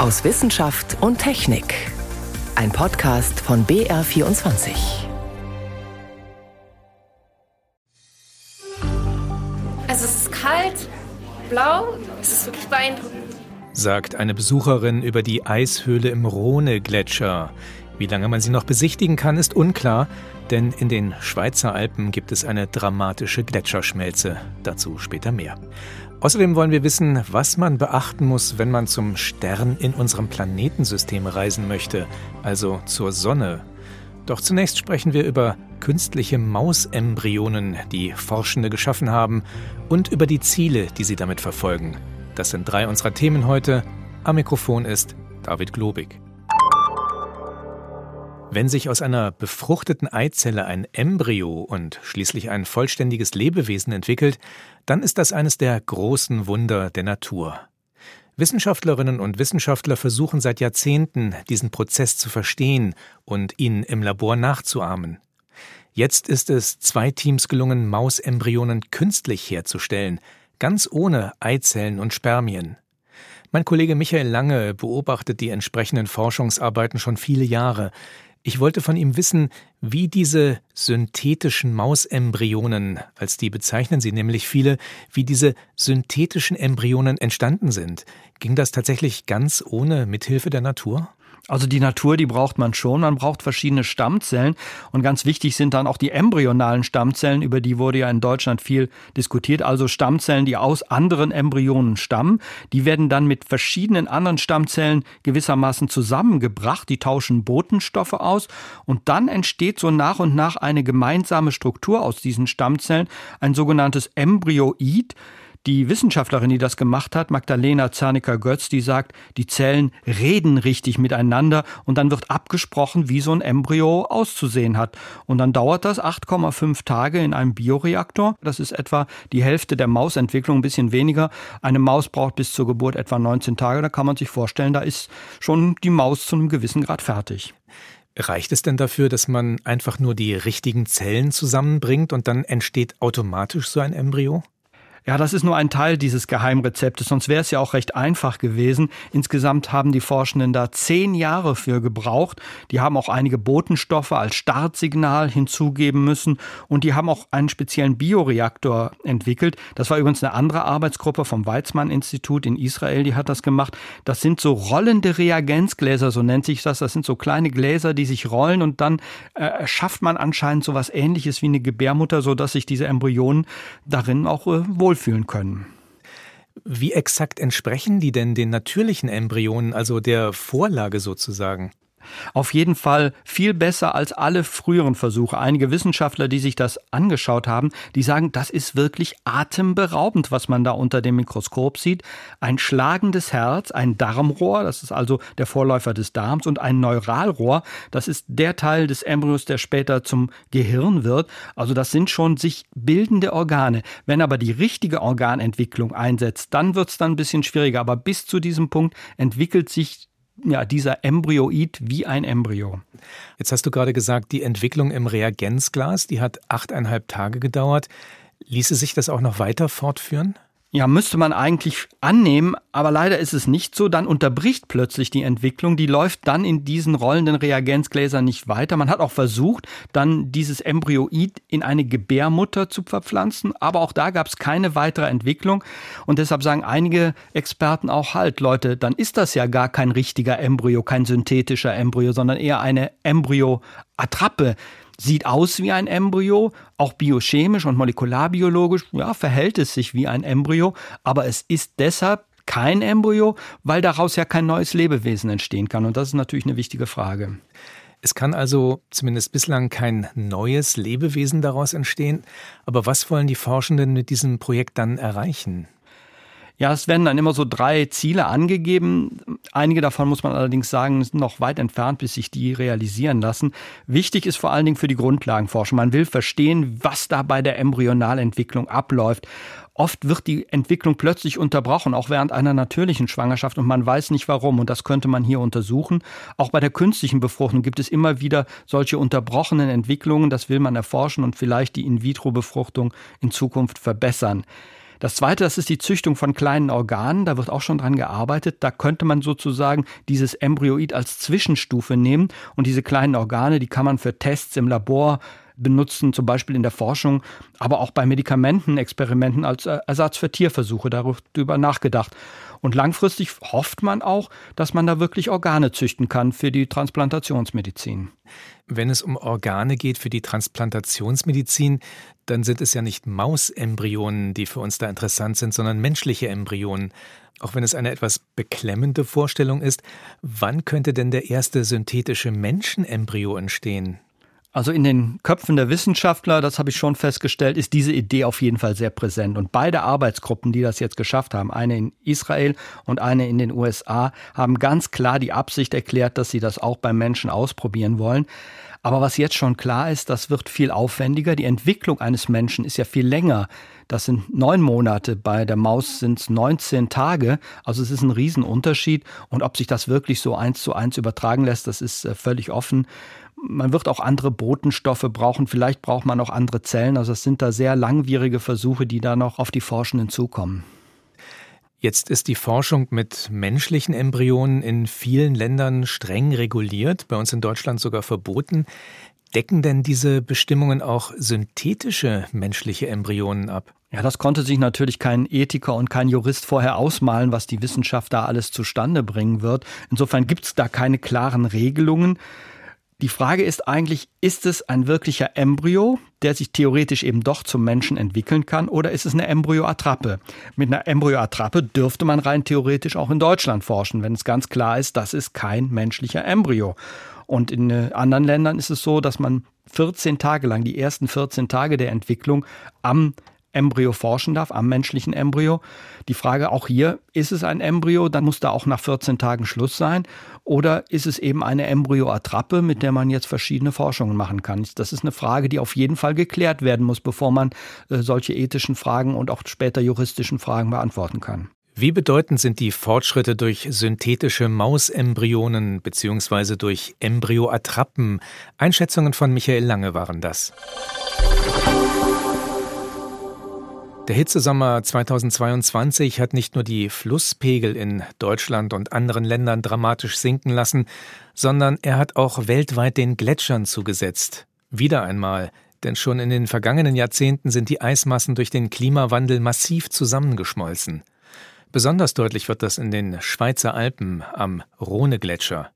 aus Wissenschaft und Technik. Ein Podcast von BR24. Also es ist kalt, blau, es ist wirklich beeindruckend. Sagt eine Besucherin über die Eishöhle im Rhone-Gletscher. Wie lange man sie noch besichtigen kann, ist unklar, denn in den Schweizer Alpen gibt es eine dramatische Gletscherschmelze. Dazu später mehr. Außerdem wollen wir wissen, was man beachten muss, wenn man zum Stern in unserem Planetensystem reisen möchte, also zur Sonne. Doch zunächst sprechen wir über künstliche Mausembryonen, die Forschende geschaffen haben, und über die Ziele, die sie damit verfolgen. Das sind drei unserer Themen heute. Am Mikrofon ist David Globig. Wenn sich aus einer befruchteten Eizelle ein Embryo und schließlich ein vollständiges Lebewesen entwickelt, dann ist das eines der großen Wunder der Natur. Wissenschaftlerinnen und Wissenschaftler versuchen seit Jahrzehnten, diesen Prozess zu verstehen und ihn im Labor nachzuahmen. Jetzt ist es zwei Teams gelungen, Mausembryonen künstlich herzustellen, ganz ohne Eizellen und Spermien. Mein Kollege Michael Lange beobachtet die entsprechenden Forschungsarbeiten schon viele Jahre. Ich wollte von ihm wissen, wie diese synthetischen Mausembryonen, als die bezeichnen sie nämlich viele, wie diese synthetischen Embryonen entstanden sind. Ging das tatsächlich ganz ohne Mithilfe der Natur? Also die Natur, die braucht man schon. Man braucht verschiedene Stammzellen. Und ganz wichtig sind dann auch die embryonalen Stammzellen, über die wurde ja in Deutschland viel diskutiert. Also Stammzellen, die aus anderen Embryonen stammen. Die werden dann mit verschiedenen anderen Stammzellen gewissermaßen zusammengebracht. Die tauschen Botenstoffe aus. Und dann entsteht so nach und nach eine gemeinsame Struktur aus diesen Stammzellen, ein sogenanntes Embryoid. Die Wissenschaftlerin, die das gemacht hat, Magdalena Zernicker-Götz, die sagt, die Zellen reden richtig miteinander und dann wird abgesprochen, wie so ein Embryo auszusehen hat. Und dann dauert das 8,5 Tage in einem Bioreaktor. Das ist etwa die Hälfte der Mausentwicklung, ein bisschen weniger. Eine Maus braucht bis zur Geburt etwa 19 Tage. Da kann man sich vorstellen, da ist schon die Maus zu einem gewissen Grad fertig. Reicht es denn dafür, dass man einfach nur die richtigen Zellen zusammenbringt und dann entsteht automatisch so ein Embryo? Ja, das ist nur ein Teil dieses Geheimrezeptes, sonst wäre es ja auch recht einfach gewesen. Insgesamt haben die Forschenden da zehn Jahre für gebraucht. Die haben auch einige Botenstoffe als Startsignal hinzugeben müssen und die haben auch einen speziellen Bioreaktor entwickelt. Das war übrigens eine andere Arbeitsgruppe vom Weizmann-Institut in Israel, die hat das gemacht. Das sind so rollende Reagenzgläser, so nennt sich das. Das sind so kleine Gläser, die sich rollen und dann äh, schafft man anscheinend so was ähnliches wie eine Gebärmutter, sodass sich diese Embryonen darin auch äh, wohl wohlfühlen können. Wie exakt entsprechen die denn den natürlichen Embryonen, also der Vorlage sozusagen? Auf jeden Fall viel besser als alle früheren Versuche. Einige Wissenschaftler, die sich das angeschaut haben, die sagen, das ist wirklich atemberaubend, was man da unter dem Mikroskop sieht. Ein schlagendes Herz, ein Darmrohr, das ist also der Vorläufer des Darms, und ein Neuralrohr, das ist der Teil des Embryos, der später zum Gehirn wird. Also das sind schon sich bildende Organe. Wenn aber die richtige Organentwicklung einsetzt, dann wird es dann ein bisschen schwieriger. Aber bis zu diesem Punkt entwickelt sich ja, dieser Embryoid wie ein Embryo. Jetzt hast du gerade gesagt, die Entwicklung im Reagenzglas, die hat achteinhalb Tage gedauert. Ließe sich das auch noch weiter fortführen? Ja, müsste man eigentlich annehmen, aber leider ist es nicht so. Dann unterbricht plötzlich die Entwicklung. Die läuft dann in diesen rollenden Reagenzgläsern nicht weiter. Man hat auch versucht, dann dieses Embryoid in eine Gebärmutter zu verpflanzen, aber auch da gab es keine weitere Entwicklung. Und deshalb sagen einige Experten auch halt, Leute, dann ist das ja gar kein richtiger Embryo, kein synthetischer Embryo, sondern eher eine Embryo-Attrappe sieht aus wie ein Embryo, auch biochemisch und molekularbiologisch, ja, verhält es sich wie ein Embryo, aber es ist deshalb kein Embryo, weil daraus ja kein neues Lebewesen entstehen kann. Und das ist natürlich eine wichtige Frage. Es kann also zumindest bislang kein neues Lebewesen daraus entstehen. Aber was wollen die Forschenden mit diesem Projekt dann erreichen? Ja, es werden dann immer so drei Ziele angegeben. Einige davon muss man allerdings sagen, sind noch weit entfernt, bis sich die realisieren lassen. Wichtig ist vor allen Dingen für die Grundlagenforschung. Man will verstehen, was da bei der Embryonalentwicklung abläuft. Oft wird die Entwicklung plötzlich unterbrochen, auch während einer natürlichen Schwangerschaft, und man weiß nicht warum. Und das könnte man hier untersuchen. Auch bei der künstlichen Befruchtung gibt es immer wieder solche unterbrochenen Entwicklungen. Das will man erforschen und vielleicht die In-vitro-Befruchtung in Zukunft verbessern. Das zweite, das ist die Züchtung von kleinen Organen. Da wird auch schon dran gearbeitet. Da könnte man sozusagen dieses Embryoid als Zwischenstufe nehmen und diese kleinen Organe, die kann man für Tests im Labor benutzen, zum Beispiel in der Forschung, aber auch bei Medikamentenexperimenten als Ersatz für Tierversuche. Darüber nachgedacht. Und langfristig hofft man auch, dass man da wirklich Organe züchten kann für die Transplantationsmedizin. Wenn es um Organe geht für die Transplantationsmedizin, dann sind es ja nicht Mausembryonen, die für uns da interessant sind, sondern menschliche Embryonen. Auch wenn es eine etwas beklemmende Vorstellung ist, wann könnte denn der erste synthetische Menschenembryo entstehen? Also in den Köpfen der Wissenschaftler, das habe ich schon festgestellt, ist diese Idee auf jeden Fall sehr präsent. Und beide Arbeitsgruppen, die das jetzt geschafft haben, eine in Israel und eine in den USA, haben ganz klar die Absicht erklärt, dass sie das auch beim Menschen ausprobieren wollen. Aber was jetzt schon klar ist, das wird viel aufwendiger. Die Entwicklung eines Menschen ist ja viel länger. Das sind neun Monate, bei der Maus sind es 19 Tage. Also es ist ein Riesenunterschied. Und ob sich das wirklich so eins zu eins übertragen lässt, das ist äh, völlig offen. Man wird auch andere Botenstoffe brauchen, vielleicht braucht man auch andere Zellen. Also es sind da sehr langwierige Versuche, die da noch auf die Forschenden zukommen. Jetzt ist die Forschung mit menschlichen Embryonen in vielen Ländern streng reguliert, bei uns in Deutschland sogar verboten. Decken denn diese Bestimmungen auch synthetische menschliche Embryonen ab? Ja, das konnte sich natürlich kein Ethiker und kein Jurist vorher ausmalen, was die Wissenschaft da alles zustande bringen wird. Insofern gibt es da keine klaren Regelungen. Die Frage ist eigentlich, ist es ein wirklicher Embryo, der sich theoretisch eben doch zum Menschen entwickeln kann, oder ist es eine Embryoattrappe? Mit einer Embryoattrappe dürfte man rein theoretisch auch in Deutschland forschen, wenn es ganz klar ist, das ist kein menschlicher Embryo. Und in äh, anderen Ländern ist es so, dass man 14 Tage lang, die ersten 14 Tage der Entwicklung am Embryo forschen darf, am menschlichen Embryo. Die Frage auch hier, ist es ein Embryo, dann muss da auch nach 14 Tagen Schluss sein. Oder ist es eben eine Embryoattrappe, mit der man jetzt verschiedene Forschungen machen kann? Das ist eine Frage, die auf jeden Fall geklärt werden muss, bevor man äh, solche ethischen Fragen und auch später juristischen Fragen beantworten kann. Wie bedeutend sind die Fortschritte durch synthetische Mausembryonen bzw. durch Embryoattrappen? Einschätzungen von Michael Lange waren das. Der Hitzesommer 2022 hat nicht nur die Flusspegel in Deutschland und anderen Ländern dramatisch sinken lassen, sondern er hat auch weltweit den Gletschern zugesetzt. Wieder einmal, denn schon in den vergangenen Jahrzehnten sind die Eismassen durch den Klimawandel massiv zusammengeschmolzen. Besonders deutlich wird das in den Schweizer Alpen am Rhone-Gletscher.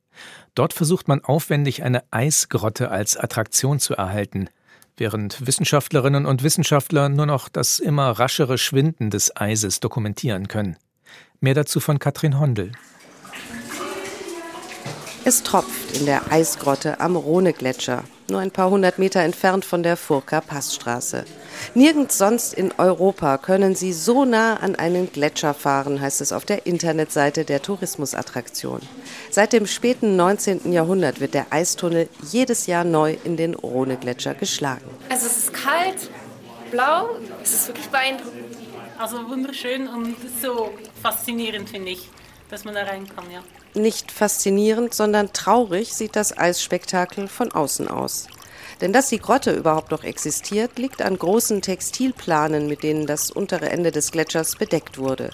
Dort versucht man aufwendig eine Eisgrotte als Attraktion zu erhalten – während Wissenschaftlerinnen und Wissenschaftler nur noch das immer raschere Schwinden des Eises dokumentieren können. Mehr dazu von Katrin Hondel. Es tropft in der Eisgrotte am Rhone-Gletscher, nur ein paar hundert Meter entfernt von der Furka Passstraße. Nirgends sonst in Europa können Sie so nah an einen Gletscher fahren, heißt es auf der Internetseite der Tourismusattraktion. Seit dem späten 19. Jahrhundert wird der Eistunnel jedes Jahr neu in den Rhone-Gletscher geschlagen. Also es ist kalt, blau, es ist wirklich beeindruckend. Also wunderschön und so faszinierend finde ich dass man da reinkommt, ja. Nicht faszinierend, sondern traurig sieht das Eisspektakel von außen aus. Denn dass die Grotte überhaupt noch existiert, liegt an großen Textilplanen, mit denen das untere Ende des Gletschers bedeckt wurde.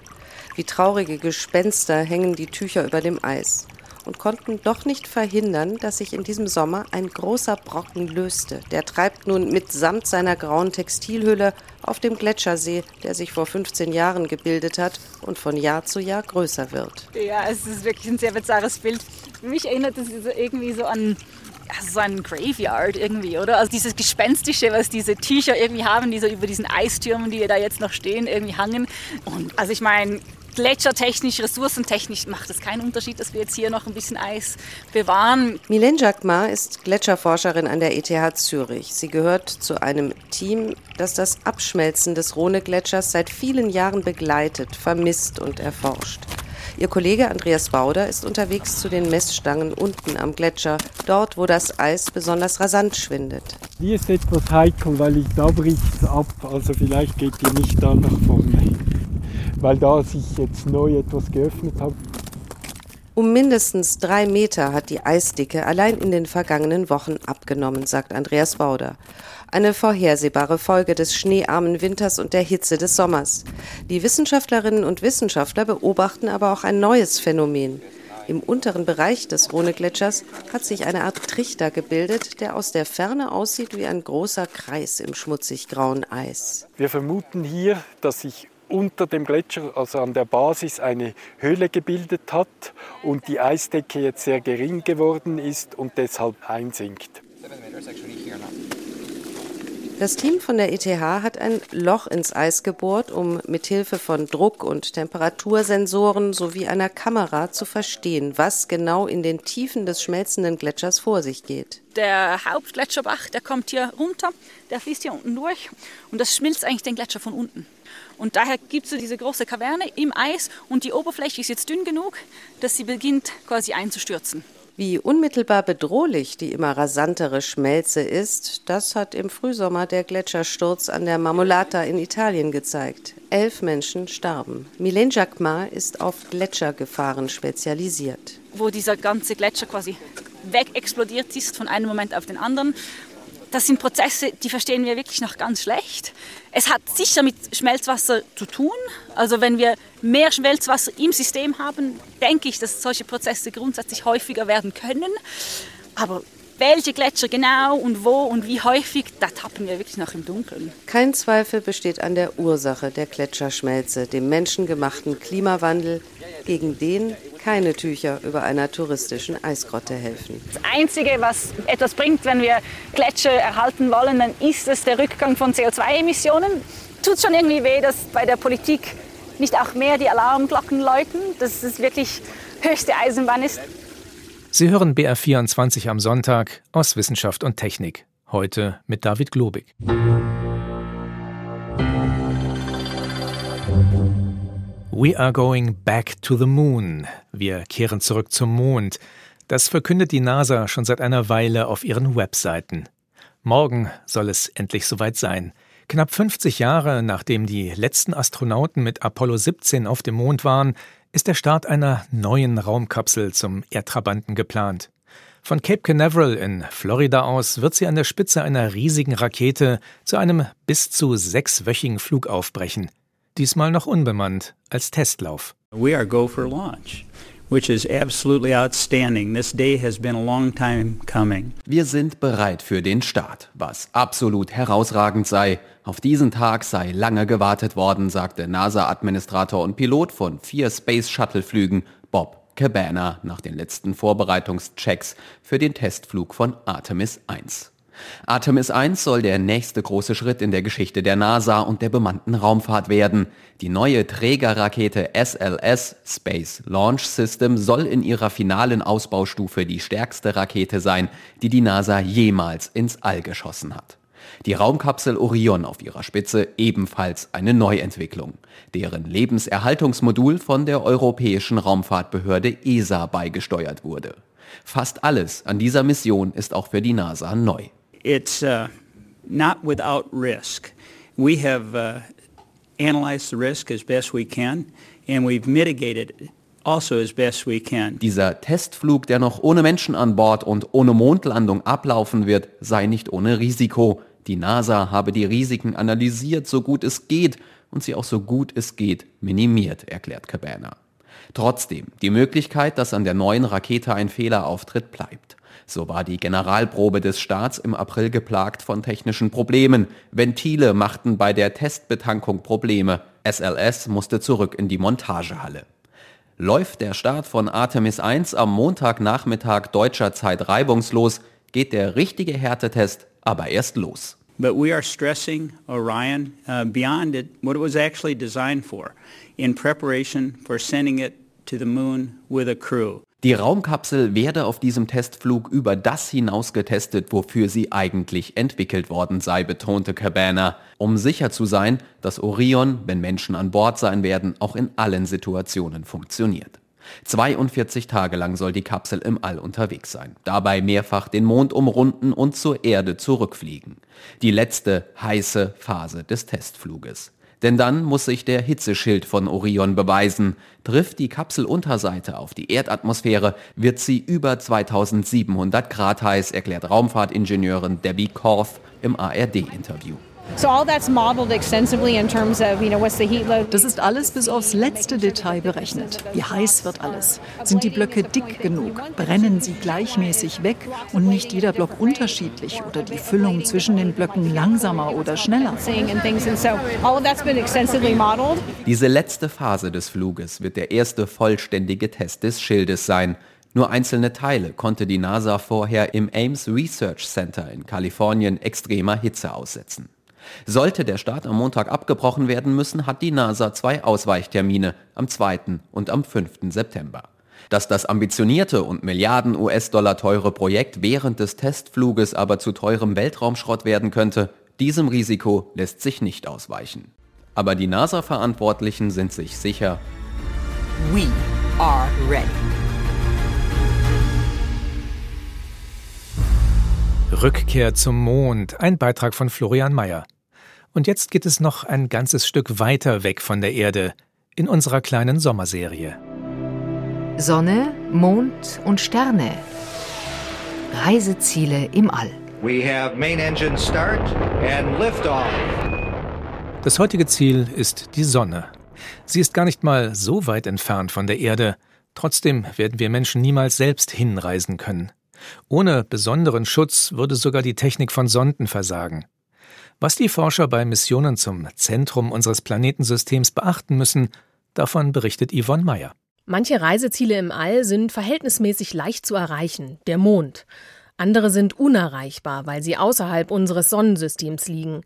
Wie traurige Gespenster hängen die Tücher über dem Eis und konnten doch nicht verhindern, dass sich in diesem Sommer ein großer Brocken löste. Der treibt nun mitsamt seiner grauen Textilhülle auf dem Gletschersee, der sich vor 15 Jahren gebildet hat und von Jahr zu Jahr größer wird. Ja, es ist wirklich ein sehr bizarres Bild. Mich erinnert es irgendwie so an so ein Graveyard irgendwie, oder? Also dieses Gespenstische, was diese Tücher irgendwie haben, die so über diesen Eistürmen, die da jetzt noch stehen, irgendwie hangen. Und also ich meine, gletschertechnisch, ressourcentechnisch macht es keinen Unterschied, dass wir jetzt hier noch ein bisschen Eis bewahren. Mylène Jacquemart ist Gletscherforscherin an der ETH Zürich. Sie gehört zu einem Team, das das Abschmelzen des Rhone-Gletschers seit vielen Jahren begleitet, vermisst und erforscht. Ihr Kollege Andreas Bauder ist unterwegs zu den Messstangen unten am Gletscher, dort, wo das Eis besonders rasant schwindet. Hier ist etwas heikel, weil ich, da bricht es ab. Also vielleicht geht ihr nicht da nach vorne weil da sich jetzt neu etwas geöffnet hat. Um mindestens drei Meter hat die Eisdicke allein in den vergangenen Wochen abgenommen, sagt Andreas Bauder. Eine vorhersehbare Folge des schneearmen Winters und der Hitze des Sommers. Die Wissenschaftlerinnen und Wissenschaftler beobachten aber auch ein neues Phänomen. Im unteren Bereich des Rhone-Gletschers hat sich eine Art Trichter gebildet, der aus der Ferne aussieht wie ein großer Kreis im schmutzig grauen Eis. Wir vermuten hier, dass sich unter dem Gletscher, also an der Basis, eine Höhle gebildet hat und die Eisdecke jetzt sehr gering geworden ist und deshalb einsinkt. Das Team von der ETH hat ein Loch ins Eis gebohrt, um mithilfe von Druck- und Temperatursensoren sowie einer Kamera zu verstehen, was genau in den Tiefen des schmelzenden Gletschers vor sich geht. Der Hauptgletscherbach, der kommt hier runter, der fließt hier unten durch und das schmilzt eigentlich den Gletscher von unten. Und daher gibt es diese große Kaverne im Eis und die Oberfläche ist jetzt dünn genug, dass sie beginnt quasi einzustürzen. Wie unmittelbar bedrohlich die immer rasantere Schmelze ist, das hat im Frühsommer der Gletschersturz an der Marmolata in Italien gezeigt. Elf Menschen starben. Milene Jacquemart ist auf Gletschergefahren spezialisiert. Wo dieser ganze Gletscher quasi wegexplodiert ist von einem Moment auf den anderen das sind Prozesse, die verstehen wir wirklich noch ganz schlecht. Es hat sicher mit Schmelzwasser zu tun. Also wenn wir mehr Schmelzwasser im System haben, denke ich, dass solche Prozesse grundsätzlich häufiger werden können. Aber welche Gletscher genau und wo und wie häufig, da tappen wir wirklich noch im Dunkeln. Kein Zweifel besteht an der Ursache der Gletscherschmelze, dem menschengemachten Klimawandel, gegen den keine Tücher über einer touristischen Eisgrotte helfen. Das Einzige, was etwas bringt, wenn wir Gletscher erhalten wollen, dann ist es der Rückgang von CO2-Emissionen. Tut schon irgendwie weh, dass bei der Politik nicht auch mehr die Alarmglocken läuten, dass es wirklich höchste Eisenbahn ist. Sie hören BR24 am Sonntag aus Wissenschaft und Technik. Heute mit David Globig. We are going back to the moon. Wir kehren zurück zum Mond. Das verkündet die NASA schon seit einer Weile auf ihren Webseiten. Morgen soll es endlich soweit sein. Knapp 50 Jahre nachdem die letzten Astronauten mit Apollo 17 auf dem Mond waren, ist der Start einer neuen Raumkapsel zum Erdtrabanten geplant. Von Cape Canaveral in Florida aus wird sie an der Spitze einer riesigen Rakete zu einem bis zu sechswöchigen Flug aufbrechen. Diesmal noch unbemannt als Testlauf. We are go for launch which is absolutely outstanding. This day has been a long time coming. Wir sind bereit für den Start, was absolut herausragend sei. Auf diesen Tag sei lange gewartet worden, sagte NASA-Administrator und Pilot von vier Space Shuttle-Flügen Bob Cabana nach den letzten Vorbereitungschecks für den Testflug von Artemis 1. Artemis 1 soll der nächste große Schritt in der Geschichte der NASA und der bemannten Raumfahrt werden. Die neue Trägerrakete SLS Space Launch System soll in ihrer finalen Ausbaustufe die stärkste Rakete sein, die die NASA jemals ins All geschossen hat. Die Raumkapsel Orion auf ihrer Spitze ebenfalls eine Neuentwicklung, deren Lebenserhaltungsmodul von der Europäischen Raumfahrtbehörde ESA beigesteuert wurde. Fast alles an dieser Mission ist auch für die NASA neu. It's uh, not without risk. We have uh, analyzed the risk as best we can and we've mitigated also as best we can. Dieser Testflug, der noch ohne Menschen an Bord und ohne Mondlandung ablaufen wird, sei nicht ohne Risiko. Die NASA habe die Risiken analysiert, so gut es geht und sie auch so gut es geht minimiert, erklärt Cabana. Trotzdem, die Möglichkeit, dass an der neuen Rakete ein Fehler auftritt, bleibt. So war die Generalprobe des Staats im April geplagt von technischen Problemen. Ventile machten bei der Testbetankung Probleme. SLS musste zurück in die Montagehalle. Läuft der Start von Artemis 1 am Montagnachmittag deutscher Zeit reibungslos, geht der richtige Härtetest aber erst los. But we are stressing Orion uh, beyond it, what it was actually designed for, in preparation for sending it to the moon with a crew. Die Raumkapsel werde auf diesem Testflug über das hinaus getestet, wofür sie eigentlich entwickelt worden sei, betonte Cabana, um sicher zu sein, dass Orion, wenn Menschen an Bord sein werden, auch in allen Situationen funktioniert. 42 Tage lang soll die Kapsel im All unterwegs sein, dabei mehrfach den Mond umrunden und zur Erde zurückfliegen. Die letzte heiße Phase des Testfluges. Denn dann muss sich der Hitzeschild von Orion beweisen. Trifft die Kapselunterseite auf die Erdatmosphäre, wird sie über 2700 Grad heiß, erklärt Raumfahrtingenieurin Debbie Korth im ARD-Interview. Das ist alles bis aufs letzte Detail berechnet. Wie heiß wird alles? Sind die Blöcke dick genug? Brennen sie gleichmäßig weg und nicht jeder Block unterschiedlich oder die Füllung zwischen den Blöcken langsamer oder schneller? Diese letzte Phase des Fluges wird der erste vollständige Test des Schildes sein. Nur einzelne Teile konnte die NASA vorher im Ames Research Center in Kalifornien extremer Hitze aussetzen. Sollte der Start am Montag abgebrochen werden müssen, hat die NASA zwei Ausweichtermine am 2. und am 5. September. Dass das ambitionierte und Milliarden US-Dollar teure Projekt während des Testfluges aber zu teurem Weltraumschrott werden könnte, diesem Risiko lässt sich nicht ausweichen. Aber die NASA-Verantwortlichen sind sich sicher, We are ready. Rückkehr zum Mond, ein Beitrag von Florian Mayer. Und jetzt geht es noch ein ganzes Stück weiter weg von der Erde, in unserer kleinen Sommerserie. Sonne, Mond und Sterne. Reiseziele im All. We have main engine start and liftoff. Das heutige Ziel ist die Sonne. Sie ist gar nicht mal so weit entfernt von der Erde. Trotzdem werden wir Menschen niemals selbst hinreisen können. Ohne besonderen Schutz würde sogar die Technik von Sonden versagen. Was die Forscher bei Missionen zum Zentrum unseres Planetensystems beachten müssen, davon berichtet Yvonne Meyer. Manche Reiseziele im All sind verhältnismäßig leicht zu erreichen, der Mond. Andere sind unerreichbar, weil sie außerhalb unseres Sonnensystems liegen.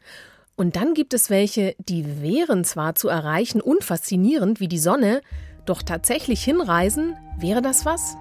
Und dann gibt es welche, die wären zwar zu erreichen und faszinierend wie die Sonne, doch tatsächlich hinreisen, wäre das was?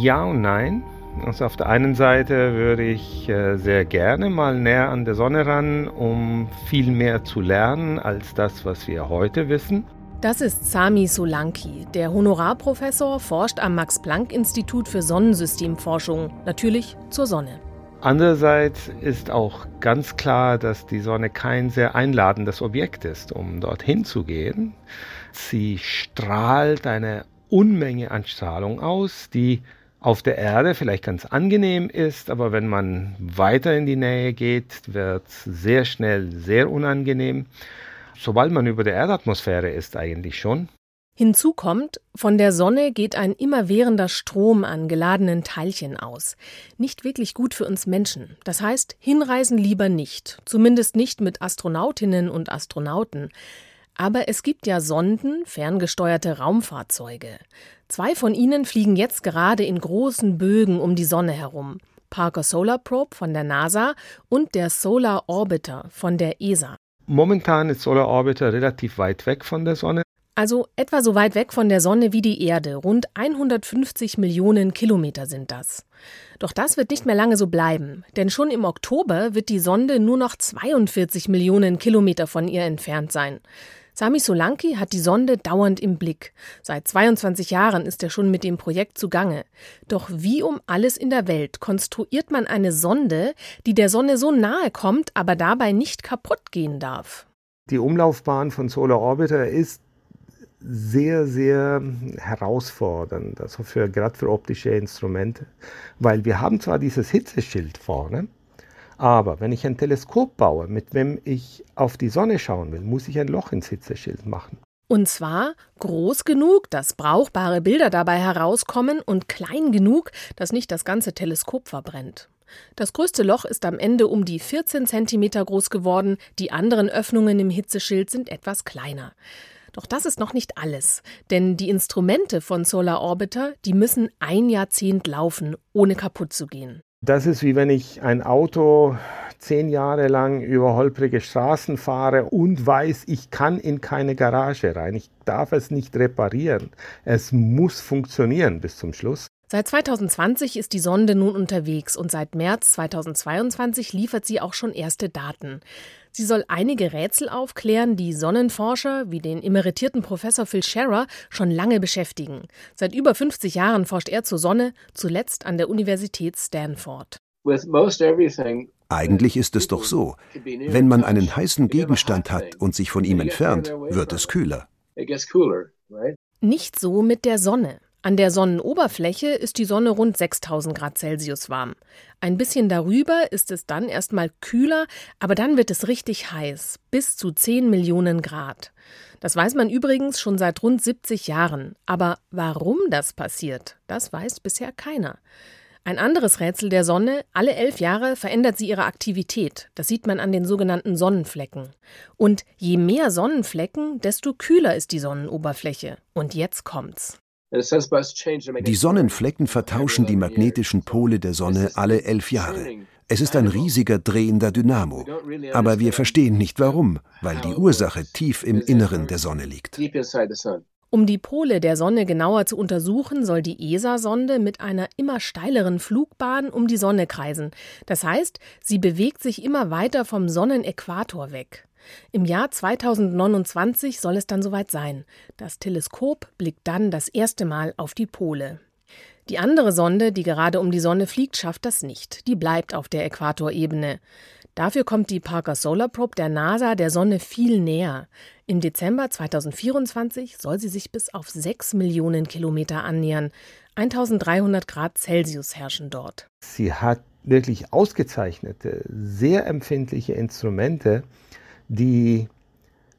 Ja und nein. Also auf der einen Seite würde ich äh, sehr gerne mal näher an der Sonne ran, um viel mehr zu lernen als das, was wir heute wissen. Das ist Sami Solanki. Der Honorarprofessor forscht am Max-Planck-Institut für Sonnensystemforschung, natürlich zur Sonne. Andererseits ist auch ganz klar, dass die Sonne kein sehr einladendes Objekt ist, um dorthin zu gehen. Sie strahlt eine Unmenge an Strahlung aus, die auf der Erde vielleicht ganz angenehm ist, aber wenn man weiter in die Nähe geht, wird es sehr schnell sehr unangenehm. Sobald man über der Erdatmosphäre ist eigentlich schon. Hinzu kommt, von der Sonne geht ein immerwährender Strom an geladenen Teilchen aus. Nicht wirklich gut für uns Menschen. Das heißt, hinreisen lieber nicht. Zumindest nicht mit Astronautinnen und Astronauten. Aber es gibt ja Sonden, ferngesteuerte Raumfahrzeuge. Zwei von ihnen fliegen jetzt gerade in großen Bögen um die Sonne herum. Parker Solar Probe von der NASA und der Solar Orbiter von der ESA. Momentan ist Solar Orbiter relativ weit weg von der Sonne. Also etwa so weit weg von der Sonne wie die Erde. Rund 150 Millionen Kilometer sind das. Doch das wird nicht mehr lange so bleiben, denn schon im Oktober wird die Sonde nur noch 42 Millionen Kilometer von ihr entfernt sein. Sami Solanki hat die Sonde dauernd im Blick. Seit 22 Jahren ist er schon mit dem Projekt zugange. Doch wie um alles in der Welt konstruiert man eine Sonde, die der Sonne so nahe kommt, aber dabei nicht kaputt gehen darf? Die Umlaufbahn von Solar Orbiter ist sehr, sehr herausfordernd, also für, gerade für optische Instrumente, weil wir haben zwar dieses Hitzeschild vorne, aber wenn ich ein Teleskop baue, mit dem ich auf die Sonne schauen will, muss ich ein Loch ins Hitzeschild machen. Und zwar groß genug, dass brauchbare Bilder dabei herauskommen und klein genug, dass nicht das ganze Teleskop verbrennt. Das größte Loch ist am Ende um die 14 cm groß geworden, die anderen Öffnungen im Hitzeschild sind etwas kleiner. Doch das ist noch nicht alles, denn die Instrumente von Solar Orbiter, die müssen ein Jahrzehnt laufen, ohne kaputt zu gehen. Das ist wie wenn ich ein Auto zehn Jahre lang über holprige Straßen fahre und weiß, ich kann in keine Garage rein. Ich darf es nicht reparieren. Es muss funktionieren bis zum Schluss. Seit 2020 ist die Sonde nun unterwegs und seit März 2022 liefert sie auch schon erste Daten. Sie soll einige Rätsel aufklären, die Sonnenforscher wie den emeritierten Professor Phil Scherer schon lange beschäftigen. Seit über 50 Jahren forscht er zur Sonne, zuletzt an der Universität Stanford. Eigentlich ist es doch so, wenn man einen heißen Gegenstand hat und sich von ihm entfernt, wird es kühler. Nicht so mit der Sonne. An der Sonnenoberfläche ist die Sonne rund 6000 Grad Celsius warm. Ein bisschen darüber ist es dann erstmal kühler, aber dann wird es richtig heiß, bis zu 10 Millionen Grad. Das weiß man übrigens schon seit rund 70 Jahren. Aber warum das passiert, das weiß bisher keiner. Ein anderes Rätsel der Sonne, alle elf Jahre verändert sie ihre Aktivität. Das sieht man an den sogenannten Sonnenflecken. Und je mehr Sonnenflecken, desto kühler ist die Sonnenoberfläche. Und jetzt kommt's. Die Sonnenflecken vertauschen die magnetischen Pole der Sonne alle elf Jahre. Es ist ein riesiger drehender Dynamo. Aber wir verstehen nicht warum, weil die Ursache tief im Inneren der Sonne liegt. Um die Pole der Sonne genauer zu untersuchen, soll die ESA-Sonde mit einer immer steileren Flugbahn um die Sonne kreisen. Das heißt, sie bewegt sich immer weiter vom Sonnenäquator weg. Im Jahr 2029 soll es dann soweit sein. Das Teleskop blickt dann das erste Mal auf die Pole. Die andere Sonde, die gerade um die Sonne fliegt, schafft das nicht. Die bleibt auf der Äquatorebene. Dafür kommt die Parker Solar Probe der NASA der Sonne viel näher. Im Dezember 2024 soll sie sich bis auf 6 Millionen Kilometer annähern. 1300 Grad Celsius herrschen dort. Sie hat wirklich ausgezeichnete, sehr empfindliche Instrumente, die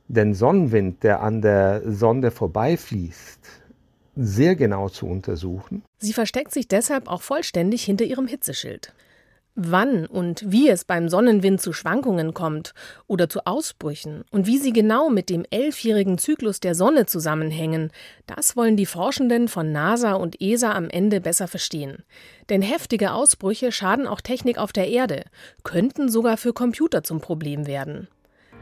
den Sonnenwind, der an der Sonde vorbeifließt, sehr genau zu untersuchen. Sie versteckt sich deshalb auch vollständig hinter ihrem Hitzeschild. Wann und wie es beim Sonnenwind zu Schwankungen kommt oder zu Ausbrüchen und wie sie genau mit dem elfjährigen Zyklus der Sonne zusammenhängen, das wollen die Forschenden von NASA und ESA am Ende besser verstehen. Denn heftige Ausbrüche schaden auch Technik auf der Erde, könnten sogar für Computer zum Problem werden.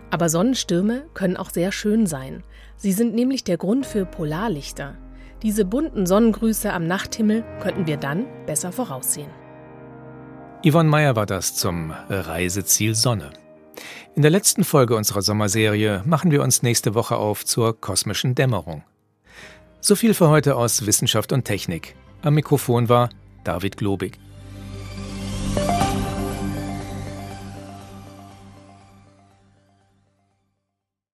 Aber Sonnenstürme können auch sehr schön sein. Sie sind nämlich der Grund für Polarlichter. Diese bunten Sonnengrüße am Nachthimmel könnten wir dann besser voraussehen. Yvonne Meyer war das zum Reiseziel Sonne. In der letzten Folge unserer Sommerserie machen wir uns nächste Woche auf zur kosmischen Dämmerung. So viel für heute aus Wissenschaft und Technik. Am Mikrofon war David Globig.